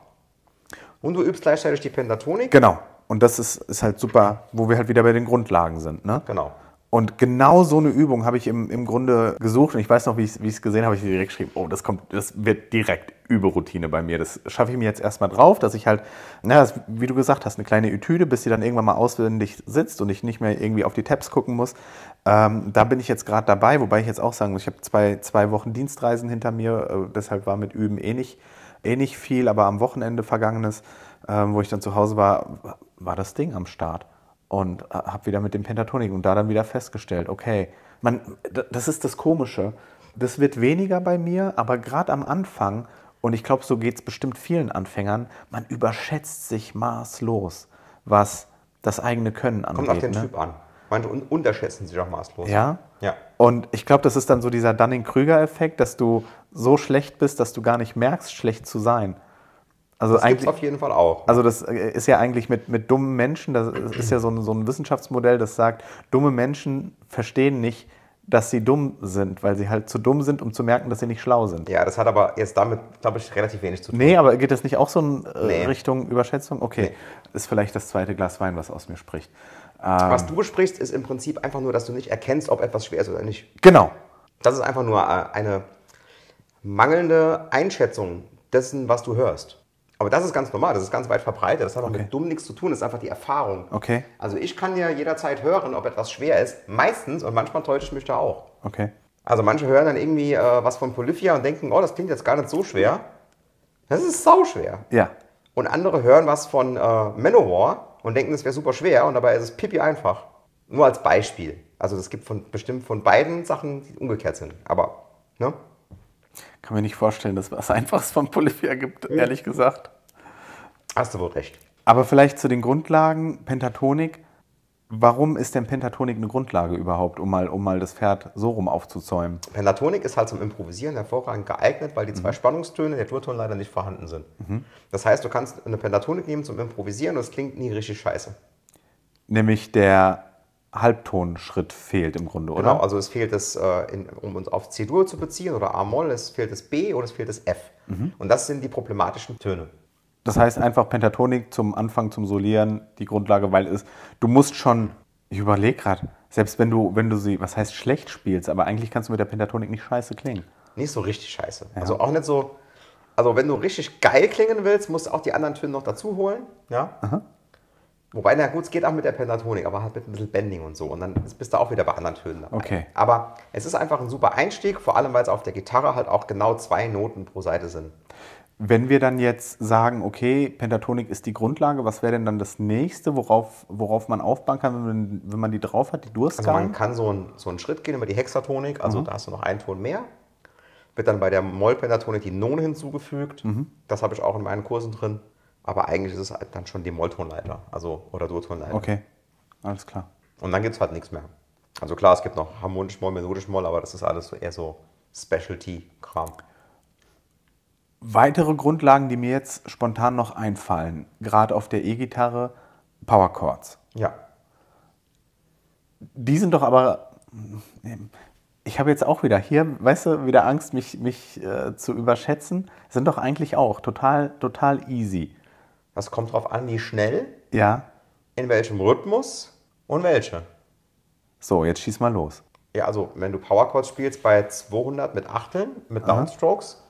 Und du übst gleichzeitig die Pentatonik. Genau. Und das ist, ist halt super, wo wir halt wieder bei den Grundlagen sind. Ne? Genau. Und genau so eine Übung habe ich im, im Grunde gesucht. Und ich weiß noch, wie ich es gesehen habe, habe ich direkt geschrieben, oh, das kommt, das wird direkt Überroutine bei mir. Das schaffe ich mir jetzt erstmal drauf, dass ich halt, na, das, wie du gesagt hast, eine kleine Etüde, bis sie dann irgendwann mal auswendig sitzt und ich nicht mehr irgendwie auf die Tabs gucken muss. Ähm, da bin ich jetzt gerade dabei, wobei ich jetzt auch sagen muss, ich habe zwei, zwei Wochen Dienstreisen hinter mir, äh, deshalb war mit Üben eh nicht, eh nicht viel, aber am Wochenende vergangenes, ähm, wo ich dann zu Hause war, war das Ding am Start und äh, habe wieder mit dem Pentatonik und da dann wieder festgestellt, okay, man, das ist das Komische. Das wird weniger bei mir, aber gerade am Anfang, und ich glaube, so geht es bestimmt vielen Anfängern, man überschätzt sich maßlos, was das eigene Können angeht. Kommt auf den ne? Typ an. Manche un unterschätzen sich auch maßlos. Ja? Ja. Und ich glaube, das ist dann so dieser Dunning-Krüger-Effekt, dass du so schlecht bist, dass du gar nicht merkst, schlecht zu sein. Also Das gibt es eigentlich, auf jeden Fall auch. also das äh, ist ja eigentlich mit, mit dummen Menschen, das ist ja so ein, so ein Wissenschaftsmodell, das sagt, dumme Menschen verstehen nicht, dass sie dumm sind, weil sie halt zu dumm sind, um zu merken, dass sie nicht schlau sind. Ja, das hat aber jetzt damit, glaube ich, relativ wenig zu tun. Nee, aber geht das nicht auch so in äh, Nee. Richtung Überschätzung? Okay, ist vielleicht das zweite Glas Wein, was aus mir spricht. Was du besprichst, ist im Prinzip einfach nur, dass du nicht erkennst, ob etwas schwer ist oder nicht. Genau. Das ist einfach nur äh, eine mangelnde Einschätzung dessen, was du hörst. Aber das ist ganz normal, das ist ganz weit verbreitet. Das hat auch Okay. mit dumm nichts zu tun, das ist einfach die Erfahrung. Okay. Also ich kann ja jederzeit hören, ob etwas schwer ist. Meistens und manchmal täusche ich mich da auch. Okay. Also manche hören dann irgendwie äh, was von Polyphia und denken, oh, das klingt jetzt gar nicht so schwer. Das ist sauschwer. Ja. Und andere hören was von äh, Manowar und denken, das wäre super schwer und dabei ist es pipi einfach. Nur als Beispiel. Also es gibt von, bestimmt von beiden Sachen, die umgekehrt sind. Aber, ne? Kann mir nicht vorstellen, dass es was Einfaches von Polyphia gibt, ehrlich gesagt. Hast du wohl recht. Aber vielleicht zu den Grundlagen, Pentatonik. Warum ist denn Pentatonik eine Grundlage überhaupt, um mal, um mal das Pferd so rum aufzuzäumen? Pentatonik ist halt zum Improvisieren hervorragend geeignet, weil die zwei Spannungstöne der Durton leider nicht vorhanden sind. Das heißt, du kannst eine Pentatonik nehmen zum Improvisieren und es klingt nie richtig scheiße. Nämlich der Halbtonschritt fehlt im Grunde, oder? Genau, also es fehlt es, äh, in, um uns auf C-Dur zu beziehen oder A-Moll, es fehlt das B und es fehlt das F. Und das sind die problematischen Töne. Das heißt einfach Pentatonik zum Anfang, zum Solieren, die Grundlage, weil es, du musst schon, ich überlege gerade, selbst wenn du, wenn du sie, was heißt schlecht spielst, aber eigentlich kannst du mit der Pentatonik nicht scheiße klingen. Nicht so richtig scheiße. Also auch nicht so. Also wenn du richtig geil klingen willst, musst du auch die anderen Töne noch dazu holen. Ja. Wobei, na gut, es geht auch mit der Pentatonik, aber halt mit ein bisschen Bending und so. Und dann bist du auch wieder bei anderen Tönen dabei. Okay. Aber es ist einfach ein super Einstieg, vor allem weil es auf der Gitarre halt auch genau zwei Noten pro Seite sind. Wenn wir dann jetzt sagen, okay, Pentatonik ist die Grundlage, was wäre denn dann das nächste, worauf, worauf man aufbauen kann, wenn man, wenn man die drauf hat, die Also Durstgang? man kann so, ein, so einen Schritt gehen über die Hexatonik, also Mhm. da hast du noch einen Ton mehr. Wird dann bei der Mollpentatonik die None hinzugefügt. Mhm. Das habe ich auch in meinen Kursen drin. Aber eigentlich ist es halt dann schon die Molltonleiter, also oder Durtonleiter. okay, alles klar. Und dann gibt es halt nichts mehr. Also klar, es gibt noch harmonisch Moll, melodisch Moll, aber das ist alles so eher so Specialty-Kram. Weitere Grundlagen, die mir jetzt spontan noch einfallen, gerade auf der E-Gitarre, Power Chords. Ja. Die sind doch aber, ich habe jetzt auch wieder hier, weißt du, wieder Angst, mich, mich äh, zu überschätzen, sind doch eigentlich auch total, total easy. Das kommt drauf an, wie schnell, Ja, in welchem Rhythmus und welche. so, jetzt schieß mal los. Ja, also wenn du Power Chords spielst bei 200 mit Achteln, mit Downstrokes,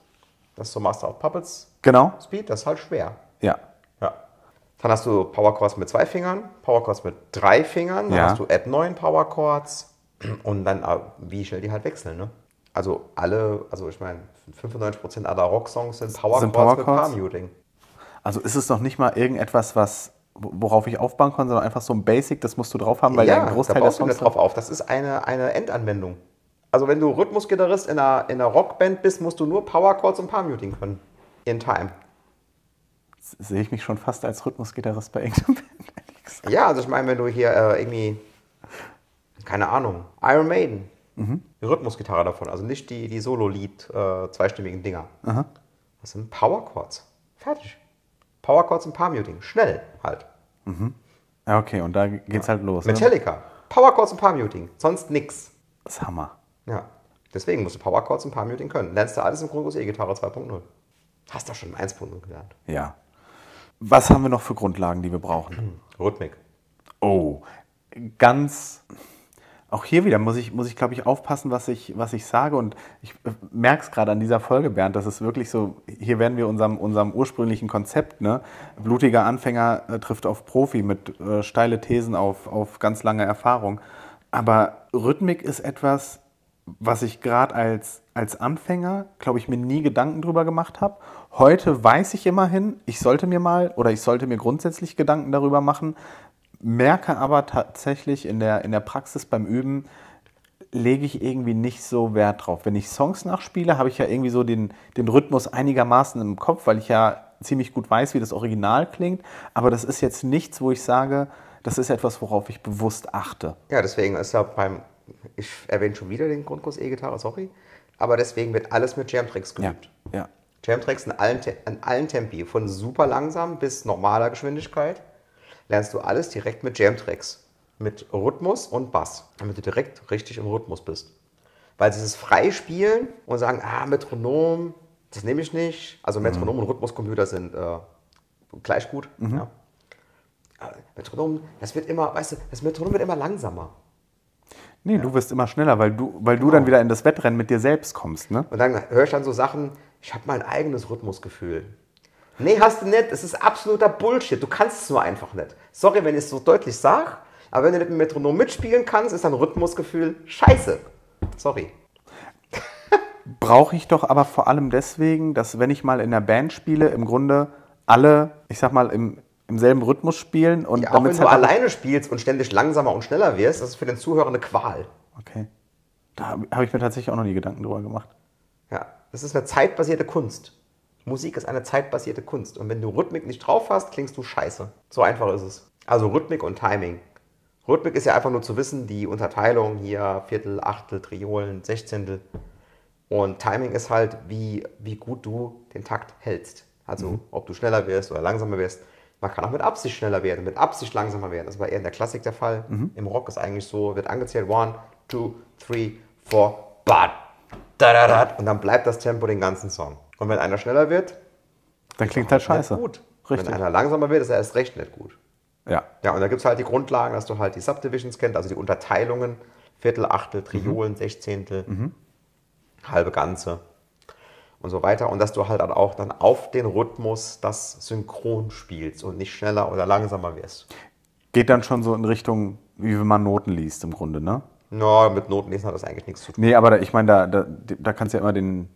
das ist so Master of Puppets Genau? Speed, das ist halt schwer. Ja. Ja. Dann hast du Power Chords mit zwei Fingern, Power Chords mit drei Fingern, dann Ja. hast du Add 9 Power Chords und dann, äh, wie schnell die halt wechseln, ne? Also alle, also ich meine, 95% aller Rocksongs sind Power Sind Chords Power mit Chords? Palm-Muting. Also ist es noch nicht mal irgendetwas, was, worauf ich aufbauen kann, sondern einfach so ein Basic, das musst du drauf haben, weil ja, der da Großteil der baust du Songs nicht drauf auf. Das ist eine, eine Endanwendung. Also wenn du Rhythmusgitarrist in einer, in einer Rockband bist, musst du nur Power Chords und Palm-Muting können. In Time. sehe ich mich schon fast als Rhythmusgitarrist bei irgendeinem Band. Ja, also ich meine, wenn du hier äh, irgendwie, keine Ahnung, Iron Maiden, die Rhythmusgitarre davon, also nicht die, die Solo-Lied, äh, zweistimmigen Dinger. Das sind Power Chords. Fertig. Power Chords und Palm-Muting. Schnell halt. Ja, okay, und da geht's halt los. Ne? Metallica. Power Chords und Palm-Muting. Sonst nix. Das ist Hammer. Ja. Deswegen musst du Power Chords und Palm-Muting können. Lernst du alles im Grundkurs E-Gitarre 2.0. Hast doch schon 1.0 gelernt. Ja. Was haben wir noch für Grundlagen, die wir brauchen? Rhythmik. Oh, ganz. Auch hier wieder muss ich, muss ich glaube ich, aufpassen, was ich, was ich sage. Und ich merke es gerade an dieser Folge, Bernd, dass es wirklich so, hier werden wir unserem, unserem ursprünglichen Konzept, ne? blutiger Anfänger äh, trifft auf Profi mit äh, steile Thesen auf, auf ganz lange Erfahrung. Aber Rhythmik ist etwas, was ich gerade als, als Anfänger, glaube ich, mir nie Gedanken drüber gemacht habe. Heute weiß ich immerhin, ich sollte mir mal oder ich sollte mir grundsätzlich Gedanken darüber machen, merke aber tatsächlich in der, in der Praxis beim Üben, lege ich irgendwie nicht so Wert drauf. Wenn ich Songs nachspiele, habe ich ja irgendwie so den, den Rhythmus einigermaßen im Kopf, weil ich ja ziemlich gut weiß, wie das Original klingt. Aber das ist jetzt nichts, wo ich sage, das ist etwas, worauf ich bewusst achte. Ja, deswegen ist ja beim, ich erwähne schon wieder den Grundkurs E-Gitarre, sorry. Aber deswegen wird alles mit Jam-Tricks Ja, geübt. ja. Jam-Tricks in allen, in allen Tempi, von super langsam bis normaler Geschwindigkeit, lernst du alles direkt mit Jam-Tricks. Mit Rhythmus und Bass, damit du direkt richtig im Rhythmus bist. Weil dieses Freispielen und sagen, ah, Metronom, das nehme ich nicht. Also Metronom und Rhythmuscomputer sind äh, gleich gut. Ja. Aber Metronom, das wird immer, weißt du, das Metronom wird immer langsamer. Nee, du wirst immer schneller, weil du, weil du dann wieder in das Wettrennen mit dir selbst kommst. Ne? Und dann höre ich dann so Sachen, ich habe mein eigenes Rhythmusgefühl. Nee, hast du nicht. Das ist absoluter Bullshit. Du kannst es nur einfach nicht. Sorry, wenn ich es so deutlich sage, aber wenn du nicht mit dem Metronom mitspielen kannst, ist dein Rhythmusgefühl scheiße. Sorry. Brauche ich doch aber vor allem deswegen, dass wenn ich mal in der Band spiele, im Grunde alle, ich sag mal, im, im selben Rhythmus spielen und Ja, auch wenn damit's du halt alleine spielst und ständig langsamer und schneller wirst, das ist für den Zuhörer eine Qual. Okay. Da habe hab ich mir tatsächlich auch noch nie Gedanken drüber gemacht. Ja, das ist eine zeitbasierte Kunst. Musik ist eine zeitbasierte Kunst. Und wenn du Rhythmik nicht drauf hast, klingst du scheiße. So einfach ist es. Also Rhythmik und Timing. Rhythmik ist ja einfach nur zu wissen, die Unterteilung hier, Viertel, Achtel, Triolen, Sechzehntel. Und Timing ist halt, wie, wie gut du den Takt hältst. Also ob du schneller wirst oder langsamer wirst. Man kann auch mit Absicht schneller werden, mit Absicht langsamer werden. Das war eher in der Klassik der Fall. Im Rock ist eigentlich so, wird angezählt, one, two, three, four, bad, da, da, da. Und dann bleibt das Tempo den ganzen Song. Und wenn einer schneller wird, Dann klingt halt scheiße. gut. Richtig. Wenn einer langsamer wird, ist er erst recht nicht gut. Ja. Ja, und da gibt es halt die Grundlagen, dass du halt die Subdivisions kennst, also die Unterteilungen, Viertel, Achtel, Triolen, Sechzehntel, halbe Ganze und so weiter. Und dass du halt auch dann auf den Rhythmus das synchron spielst und nicht schneller oder langsamer wirst. Geht dann schon so in Richtung, wie wenn man Noten liest im Grunde, ne? Na, mit Notenlesen hat das eigentlich nichts zu tun. Nee, aber da, ich meine, da, da, da kannst du ja immer den,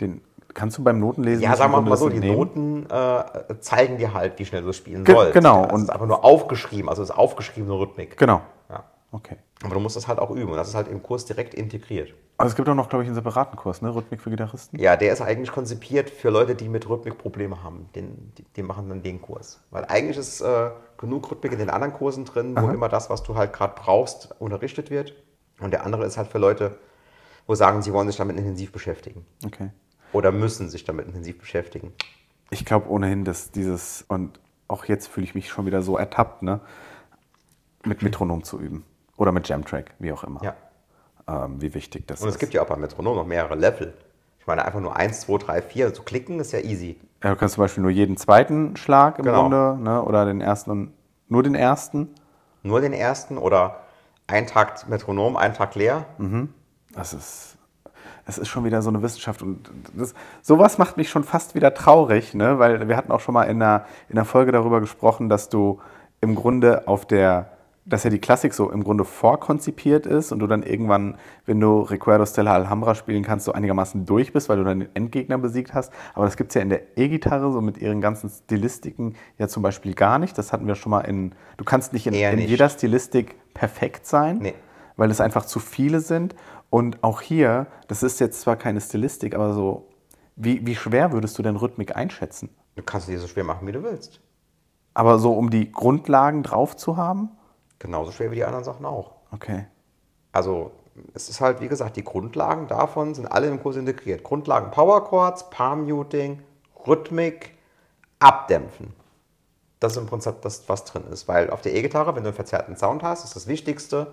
den kannst du beim Notenlesen Ja, sagen wir mal so, die entnehmen? Noten äh, zeigen dir halt, wie schnell du spielen Ge- sollst. genau, Ja, und- ist einfach nur aufgeschrieben, also es ist aufgeschriebene Rhythmik. Genau. Ja. Okay. Aber du musst das halt auch üben und das ist halt im Kurs direkt integriert. Aber es gibt auch noch, glaube ich, einen separaten Kurs, ne? Rhythmik für Gitarristen. Ja, der ist eigentlich konzipiert für Leute, die mit Rhythmik Probleme haben. Den, die, die machen dann den Kurs. Weil eigentlich ist äh, genug Rhythmik in den anderen Kursen drin, wo immer das, was du halt gerade brauchst, unterrichtet wird. Und der andere ist halt für Leute, wo sagen, sie wollen sich damit intensiv beschäftigen. Okay. Oder müssen sich damit intensiv beschäftigen. Ich glaube ohnehin, dass dieses, und auch jetzt fühle ich mich schon wieder so ertappt, ne? Mit Metronom zu üben. Oder mit Jamtrack, wie auch immer. Ja. Ähm, wie wichtig das Und ist. es gibt ja auch beim Metronom noch mehrere Level. Ich meine, einfach nur 1, 2, 3, 4 zu klicken ist ja easy. ja, du kannst zum Beispiel nur jeden zweiten Schlag im Genau. Grunde, ne? Oder den ersten und nur den ersten. Nur den ersten oder ein Takt Metronom, ein Takt leer. Das ist, es ist schon wieder so eine Wissenschaft und das, sowas macht mich schon fast wieder traurig, ne? weil wir hatten auch schon mal in einer, in einer Folge darüber gesprochen, dass du im Grunde auf der, dass ja die Klassik so im Grunde vorkonzipiert ist und du dann irgendwann, wenn du Recuerdo Stella Alhambra spielen kannst, so einigermaßen durch bist, weil du dann den Endgegner besiegt hast. Aber das gibt es ja in der E-Gitarre so mit ihren ganzen Stilistiken ja zum Beispiel gar nicht. Das hatten wir schon mal in, du kannst nicht in, in nicht. jeder Stilistik perfekt sein Nee. weil es einfach zu viele sind. Und auch hier, das ist jetzt zwar keine Stilistik, aber so, wie, wie schwer würdest du denn Rhythmik einschätzen? Du kannst dir so schwer machen, wie du willst. Aber so, um die Grundlagen drauf zu haben? Genauso schwer wie die anderen Sachen auch. Okay. Also es ist halt, wie gesagt, die Grundlagen davon sind alle im Kurs integriert. Grundlagen Power Chords, Palm Muting, Rhythmik, Abdämpfen. Das ist im Prinzip das, was drin ist. Weil auf der E-Gitarre, wenn du einen verzerrten Sound hast, ist das Wichtigste,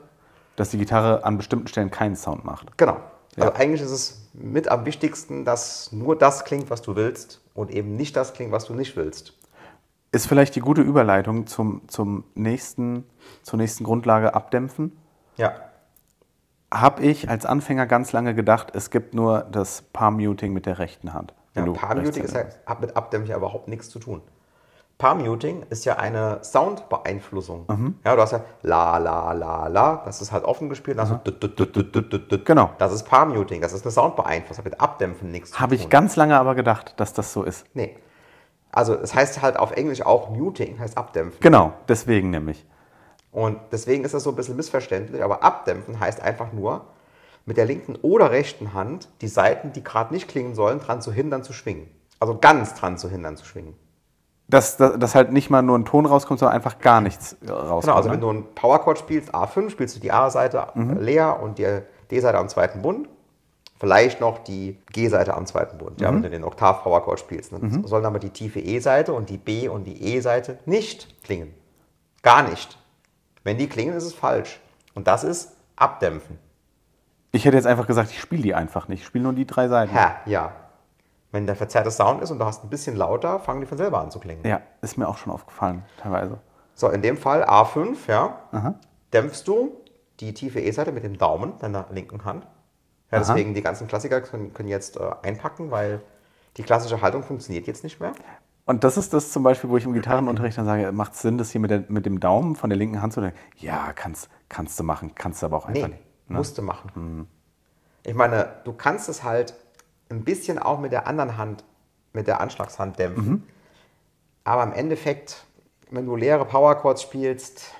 Dass die Gitarre an bestimmten Stellen keinen Sound macht. genau. Also Ja. eigentlich ist es mit am wichtigsten, dass nur das klingt, was du willst und eben nicht das klingt, was du nicht willst. Ist vielleicht die gute Überleitung zum, zum nächsten, zur nächsten Grundlage abdämpfen. Ja. Habe ich als Anfänger ganz lange gedacht, es gibt nur das Palm-Muting mit der rechten Hand. Ja, wenn du Palm Muting ist Rechtshänder ja, hat mit Abdämpfen überhaupt nichts zu tun. Palm Muting ist ja eine Soundbeeinflussung. Mhm. Ja, du hast ja la, la, la, la, das ist halt offen gespielt. Also dut. Genau. Das ist Palm Muting, das ist eine Soundbeeinflussung, mit Abdämpfen nichts zu Habe ich ganz lange aber gedacht, dass das so ist. Nee. Also es heißt halt auf Englisch auch Muting, heißt Abdämpfen. Genau, deswegen nämlich. Und deswegen ist das so ein bisschen missverständlich, aber Abdämpfen heißt einfach nur, mit der linken oder rechten Hand die Saiten, die gerade nicht klingen sollen, dran zu hindern zu schwingen. Also ganz dran zu hindern zu schwingen. Dass, dass, dass halt nicht mal nur ein Ton rauskommt, sondern einfach gar nichts rauskommt. Genau, also ne? wenn du einen Powerchord spielst, A5, spielst du die A-Seite leer und die D-Seite am zweiten Bund. Vielleicht noch die G-Seite am zweiten Bund, ja, wenn du den Oktav-Powerchord spielst. Dann sollen aber die tiefe E-Seite und die B- und die E-Seite nicht klingen. Gar nicht. Wenn die klingen, ist es falsch. Und das ist Abdämpfen. Ich hätte jetzt einfach gesagt, ich spiele die einfach nicht. Ich spiele nur die drei Seiten. Ja, ja. Wenn der verzerrte Sound ist und du hast ein bisschen lauter, fangen die von selber an zu klingen. Ja, ist mir auch schon aufgefallen, teilweise. So, in dem Fall A5, ja, dämpfst du die tiefe E-Seite mit dem Daumen deiner linken Hand. Ja, deswegen die ganzen Klassiker können, können jetzt äh, einpacken, weil die klassische Haltung funktioniert jetzt nicht mehr. Und das ist das zum Beispiel, wo ich im Gitarrenunterricht dann sage, macht es Sinn, das hier mit, der, mit dem Daumen von der linken Hand zu denken? Ja, kannst, kannst du machen, kannst du aber auch einfach Nee, nicht. musst du machen. Ich meine, du kannst es halt ein bisschen auch mit der anderen Hand, mit der Anschlagshand dämpfen. Aber im Endeffekt, wenn du leere Powerchords spielst,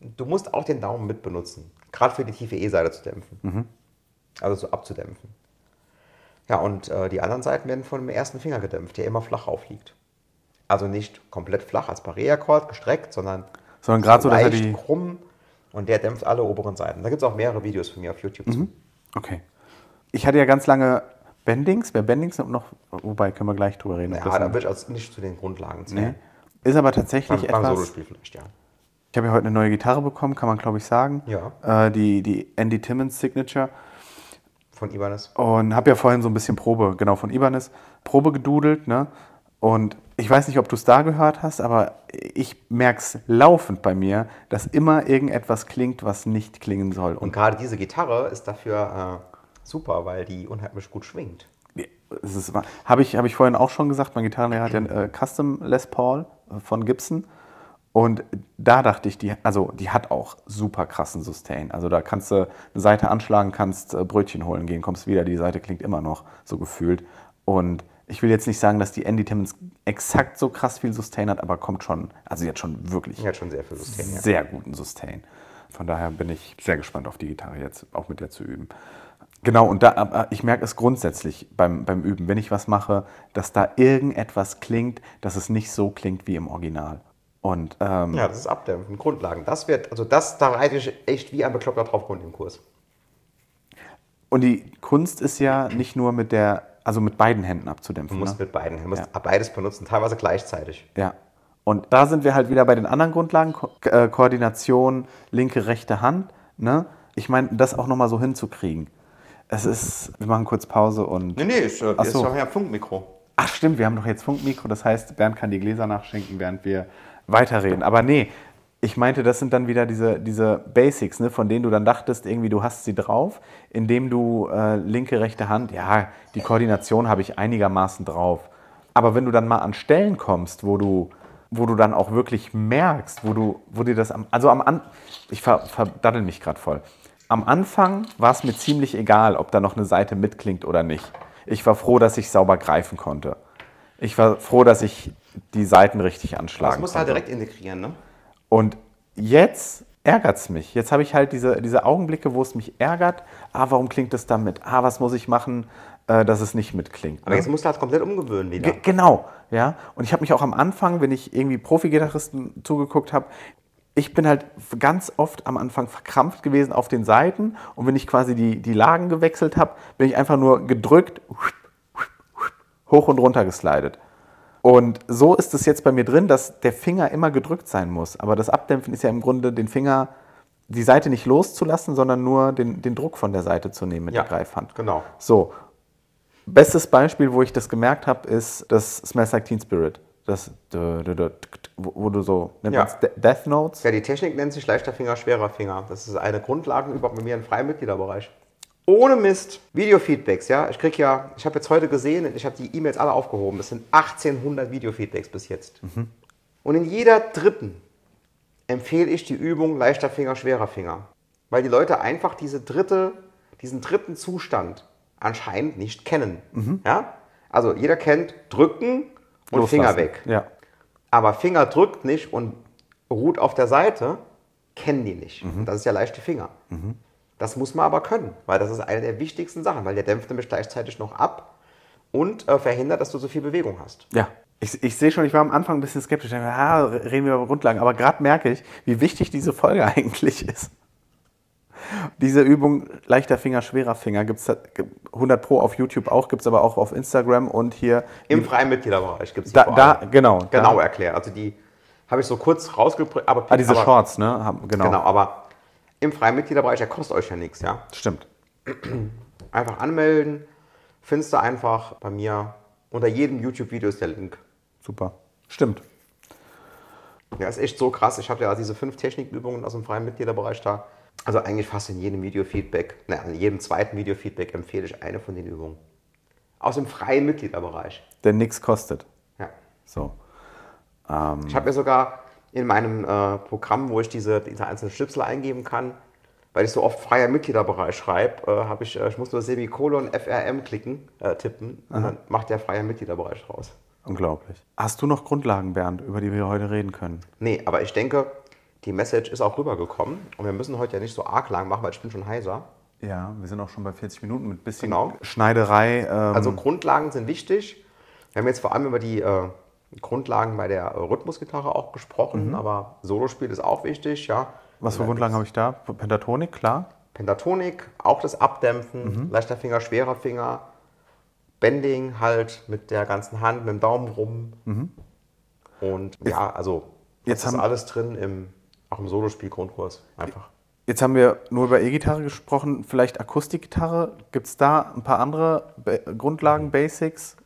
du musst auch den Daumen mit benutzen. Gerade für die tiefe E-Seite zu dämpfen. Also so abzudämpfen. Ja, und äh, die anderen Seiten werden von dem ersten Finger gedämpft, der immer flach aufliegt. Also nicht komplett flach als Barré-Akkord gestreckt, sondern Sondern gerade so, dass er leicht die. krumm und der dämpft alle oberen Seiten. Da gibt es auch mehrere Videos von mir auf YouTube zu. Okay. Ich hatte ja ganz lange Bendings. Wer Bendings noch, wobei können wir gleich drüber reden. Ja, da würde ich also nicht zu den Grundlagen nee. zählen. Ist aber tatsächlich Beim, beim etwas. Solospiel vielleicht, ja. Ich habe ja heute eine neue Gitarre bekommen, kann man glaube ich sagen. Ja. Äh, die, die Andy Timmons Signature. Von Ibanez. Und habe ja vorhin so ein bisschen Probe, genau von Ibanez, Probe gedudelt. Ne? Und ich weiß nicht, ob du es da gehört hast, aber ich merke es laufend bei mir, dass immer irgendetwas klingt, was nicht klingen soll. Und Und gerade diese Gitarre ist dafür äh, super, weil die unheimlich gut schwingt. habe ich, hab ich vorhin auch schon gesagt, mein Gitarrenlehrer hat ja einen äh, Custom Les Paul äh, von Gibson. Und da dachte ich, die, also die hat auch super krassen Sustain. Also da kannst du eine Seite anschlagen, kannst äh, Brötchen holen gehen, kommst wieder, die Seite klingt immer noch so gefühlt. Und ich will jetzt nicht sagen, dass die Andy Timmons exakt so krass viel Sustain hat, aber kommt schon, also jetzt schon wirklich Die hat schon sehr viel Sustain. Ja. sehr guten Sustain. Von daher bin ich sehr gespannt auf die Gitarre jetzt, auch mit der zu üben. Genau, und da, aber ich merke es grundsätzlich beim, beim Üben, wenn ich was mache, dass da irgendetwas klingt, dass es nicht so klingt wie im Original. Und ähm, Ja, das ist Abdämpfen, Grundlagen. Das wird, also das, da reite ich echt wie ein Bekloppter drauf im Kurs. Und die Kunst ist ja nicht nur mit der, also mit beiden Händen Du abzudämpfen. musst ne? mit beiden, du musst Ja. beides benutzen, teilweise gleichzeitig. Ja. Und da sind wir halt wieder bei den anderen Grundlagen, Ko äh, Koordination, linke, rechte Hand. Ne? Ich meine, das auch nochmal so hinzukriegen. Es ist, wir machen kurz Pause und. Nee, nee, ist, äh, Ach ist so. doch ja ein Funkmikro. Ach stimmt, wir haben doch jetzt Funkmikro, das heißt, Bernd kann die Gläser nachschenken, während wir weiterreden. Aber nee, ich meinte, das sind dann wieder diese, diese Basics, ne, von denen du dann dachtest, irgendwie du hast sie drauf, indem du äh, linke, rechte Hand, ja, die Koordination habe ich einigermaßen drauf. Aber wenn du dann mal an Stellen kommst, wo du, wo du dann auch wirklich merkst, wo du, wo dir das am, also am An, ich ver, verdaddel mich gerade voll. Am Anfang war es mir ziemlich egal, ob da noch eine Seite mitklingt oder nicht. Ich war froh, dass ich sauber greifen konnte. Ich war froh, dass ich die Seiten richtig anschlagen Das musst du halt konnte. direkt integrieren, ne? Und jetzt ärgert es mich. Jetzt habe ich halt diese, diese Augenblicke, wo es mich ärgert. Ah, warum klingt es damit? Ah, was muss ich machen, äh, dass es nicht mitklingt? Aber ne? jetzt musst du halt komplett umgewöhnen wieder. Ge- Genau, ja. Und ich habe mich auch am Anfang, wenn ich irgendwie Profi-Gitarristen zugeguckt habe, ich bin halt ganz oft am Anfang verkrampft gewesen auf den Seiten und wenn ich quasi die, die Lagen gewechselt habe, bin ich einfach nur gedrückt, hoch und runter geslidet. Und so ist es jetzt bei mir drin, dass der Finger immer gedrückt sein muss. Aber das Abdämpfen ist ja im Grunde den Finger, die Seite nicht loszulassen, sondern nur den, den Druck von der Seite zu nehmen mit Ja, der Greifhand. genau. So, Bestes Beispiel, wo ich das gemerkt habe, ist das Smells Like Teen Spirit. Das, wo wo du so, nennt Ja. De- Death Notes? Ja, die Technik nennt sich leichter Finger, schwerer Finger. Das ist eine Grundlagenübung bei mir im freien Mitgliederbereich. Ohne Mist. Videofeedbacks, ja. Ich krieg ja, ich habe jetzt heute gesehen, ich habe die E-Mails alle aufgehoben. Das sind 1800 Videofeedbacks bis jetzt. Und in jeder dritten empfehle ich die Übung leichter Finger, schwerer Finger. Weil die Leute einfach diese dritte, diesen dritten Zustand anscheinend nicht kennen. Ja? Also jeder kennt drücken und Finger Loslassen. weg. Ja. Aber Finger drückt nicht und ruht auf der Seite, kennen die nicht. Und Das ist ja leichte Finger. Das muss man aber können, weil das ist eine der wichtigsten Sachen, weil der dämpft nämlich gleichzeitig noch ab und äh, verhindert, dass du so viel Bewegung hast. Ja. Ich, ich sehe schon, ich war am Anfang ein bisschen skeptisch. Ich dachte, ah, reden wir über Grundlagen. Aber gerade merke ich, wie wichtig diese Folge eigentlich ist. Diese Übung, leichter Finger, schwerer Finger, gibt es 100 Pro auf YouTube auch, gibt es aber auch auf Instagram und hier. Im freien Mitgliederbereich gibt es da, vor da, genau. genau Da, erklärt. Also die habe ich so kurz rausgebracht. Aber, ah, diese aber, Shorts, ne? Genau. Genau, aber im freien Mitgliederbereich, der kostet euch ja nichts. Ja? Stimmt. Einfach anmelden, findest du einfach bei mir. Unter jedem YouTube-Video ist der Link. Super. Stimmt. Ja, ist echt so krass. Ich habe ja diese fünf Technikübungen aus dem freien Mitgliederbereich da. Also eigentlich fast in jedem Videofeedback, na, in jedem zweiten Videofeedback empfehle ich eine von den Übungen. Aus dem freien Mitgliederbereich. Der nichts kostet. Ja. So. Ich habe ja sogar in meinem äh, Programm, wo ich diese, diese einzelnen Schnipsel eingeben kann, weil ich so oft freier Mitgliederbereich schreibe, äh, habe ich, äh, ich muss nur Semikolon FRM klicken, äh, tippen und dann macht der freie Mitgliederbereich raus. Unglaublich. Hast du noch Grundlagen, Bernd, über die wir heute reden können? Nee, aber ich denke, die Message ist auch rübergekommen und wir müssen heute ja nicht so arg lang machen, weil ich bin schon heiser. Ja, wir sind auch schon bei 40 Minuten mit bisschen Genau. Schneiderei. Ähm, Also Grundlagen sind wichtig. Wir haben jetzt vor allem über die äh, Grundlagen bei der äh, Rhythmusgitarre auch gesprochen, aber Solospiel ist auch wichtig, ja. was für Grundlagen habe ich da? Pentatonik, klar. Pentatonik, auch das Abdämpfen, leichter Finger, schwerer Finger, Bending halt mit der ganzen Hand, mit dem Daumen rum. Und ja, also jetzt ist alles drin im, auch im Solospiel-Grundkurs. Einfach. Jetzt haben wir nur über E-Gitarre gesprochen, vielleicht Akustikgitarre. Gibt es da ein paar andere Ba- Grundlagen, Basics,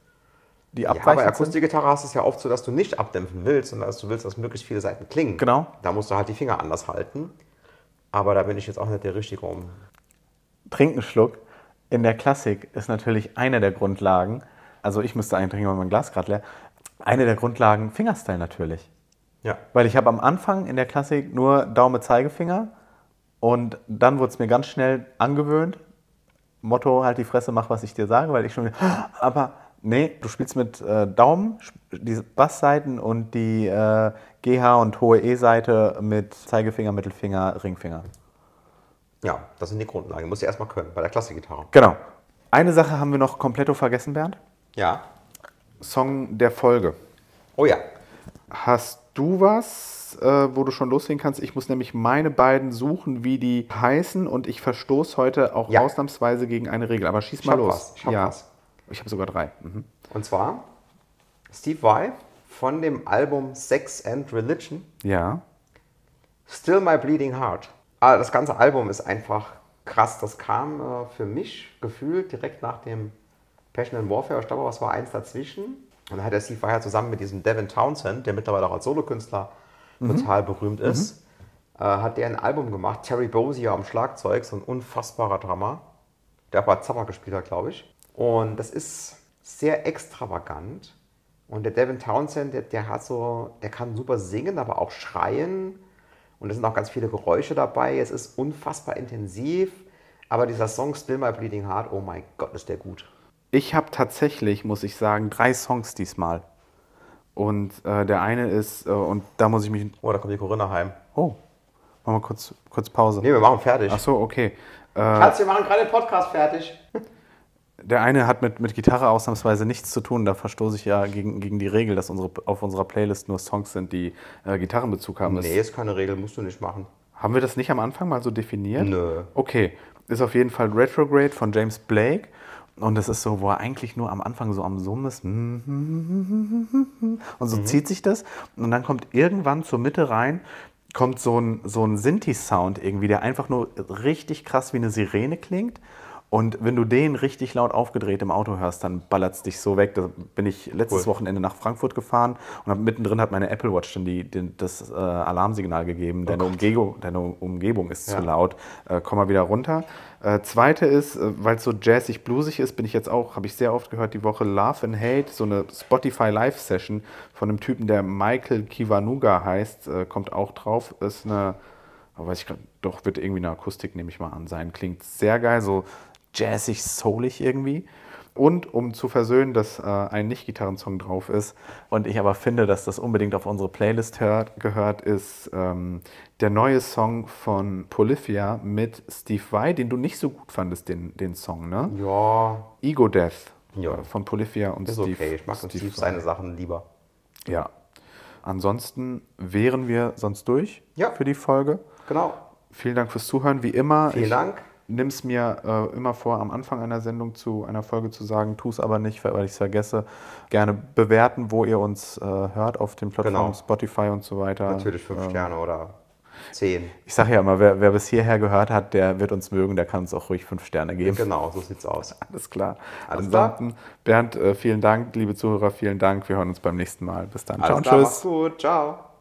die Ja, bei? Akustikgitarre hast du es ja oft so, dass du nicht abdämpfen willst, sondern dass du willst, dass möglichst viele Seiten klingen. Genau. Da musst du halt die Finger anders halten. Aber da bin ich jetzt auch nicht der Richtige um. Trink einen Schluck. In der Klassik ist natürlich eine der Grundlagen, also ich müsste eigentlich trinken, weil mein Glas gerade leer, eine der Grundlagen Fingerstyle natürlich. Ja. Weil ich habe am Anfang in der Klassik nur Daumen, Zeigefinger und dann wurde es mir ganz schnell angewöhnt. Motto, halt die Fresse, mach, was ich dir sage, weil ich schon, aber Nee, du spielst mit äh, Daumen, die Bassseiten und die äh, GH und hohe E-Seite mit Zeigefinger, Mittelfinger, Ringfinger. Ja, das sind die Grundlagen. Musst du erstmal können bei der Klassikgitarre. Genau. Eine Sache haben wir noch komplett vergessen, Bernd. Ja. Song der Folge. Oh ja. Hast du was, äh, wo du schon loslegen kannst? Ich muss nämlich meine beiden suchen, wie die heißen und ich verstoße heute auch Ja. ausnahmsweise gegen eine Regel. Aber schieß Ich mal los. was, ich hab ja. was. Ich habe sogar drei. Mhm. Und zwar Steve Vai von dem Album Sex and Religion. Ja. Still My Bleeding Heart. Ah, das ganze Album ist einfach krass. Das kam äh, für mich gefühlt direkt nach dem Passion and Warfare. Ich glaube, was war eins dazwischen? Und da hat der Steve Vai zusammen mit diesem Devin Townsend, der mittlerweile auch als Solokünstler total berühmt ist, äh, hat der ein Album gemacht. Terry Bozier am Schlagzeug, so ein unfassbarer Drummer, der auch bei Zappa gespielt hat, glaube ich. Und das ist sehr extravagant. Und der Devin Townsend, der, der hat so, der kann super singen, aber auch schreien. Und es sind auch ganz viele Geräusche dabei. Es ist unfassbar intensiv. Aber dieser Song Still My Bleeding Heart, oh mein Gott, ist der gut. Ich habe tatsächlich, muss ich sagen, drei Songs diesmal. Und äh, der eine ist, äh, und da muss ich mich. Oh, da kommt die Corinna heim. Oh, machen wir kurz, kurz Pause. Nee, wir machen fertig. Ach so, okay. Äh, Schatz, wir machen gerade den Podcast fertig. Der eine hat mit, mit Gitarre ausnahmsweise nichts zu tun. Da verstoße ich ja gegen, gegen die Regel, dass unsere, auf unserer Playlist nur Songs sind, die äh, Gitarrenbezug haben. Nee, ist keine Regel, musst du nicht machen. Haben wir das nicht am Anfang mal so definiert? Nö. Okay, ist auf jeden Fall Retrograde von James Blake. Und das ist so, wo er eigentlich nur am Anfang so am Summen ist. Und so zieht sich das. Und dann kommt irgendwann zur Mitte rein, kommt so ein, so ein Sinti-Sound irgendwie, der einfach nur richtig krass wie eine Sirene klingt. Und wenn du den richtig laut aufgedreht im Auto hörst, dann ballert es dich so weg. Da bin ich letztes Cool. Wochenende nach Frankfurt gefahren und hab, mittendrin hat meine Apple Watch dann die, den, das äh, Alarmsignal gegeben. Deine, Umgebung, deine Umgebung ist zu Ja. laut. Äh, komm mal wieder runter. Äh, zweite ist, äh, weil es so jazzig, bluesig ist, bin ich jetzt auch, habe ich sehr oft gehört, die Woche Love and Hate, so eine Spotify Live-Session von einem Typen, der Michael Kiwanuga heißt, äh, kommt auch drauf. Ist eine, aber weiß ich grad, doch, wird irgendwie eine Akustik, nehme ich mal an, sein. Klingt sehr geil, so jazzig, soulig irgendwie. Und um zu versöhnen, dass äh, ein Nicht-Gitarrensong drauf ist und ich aber finde, dass das unbedingt auf unsere Playlist hört, gehört, ist ähm, der neue Song von Polyphia mit Steve Vai, den du nicht so gut fandest, den, den Song, ne? Ja, Ego Death Ja. äh, von Polyphia und ist Steve. okay. Ich mag Steve, Steve seine Sachen lieber. Ja. Ansonsten wären wir sonst durch Ja. für die Folge. Genau. Vielen Dank fürs Zuhören. Wie immer. Vielen ich Dank. Nimm es mir äh, immer vor, am Anfang einer Sendung zu einer Folge zu sagen, tu es aber nicht, weil ich es vergesse. Gerne bewerten, wo ihr uns äh, hört auf den Plattformen Genau. Spotify und so weiter. Natürlich fünf Ähm, Sterne oder zehn. Ich sage ja immer, wer, wer bis hierher gehört hat, der wird uns mögen, der kann uns auch ruhig fünf Sterne geben. Genau, so sieht's aus. Alles klar. Alles Ansonsten, Bernd, äh, vielen Dank, liebe Zuhörer, vielen Dank. Wir hören uns beim nächsten Mal. Bis dann. Ciao Alles und klar, tschüss. mach's gut. Ciao.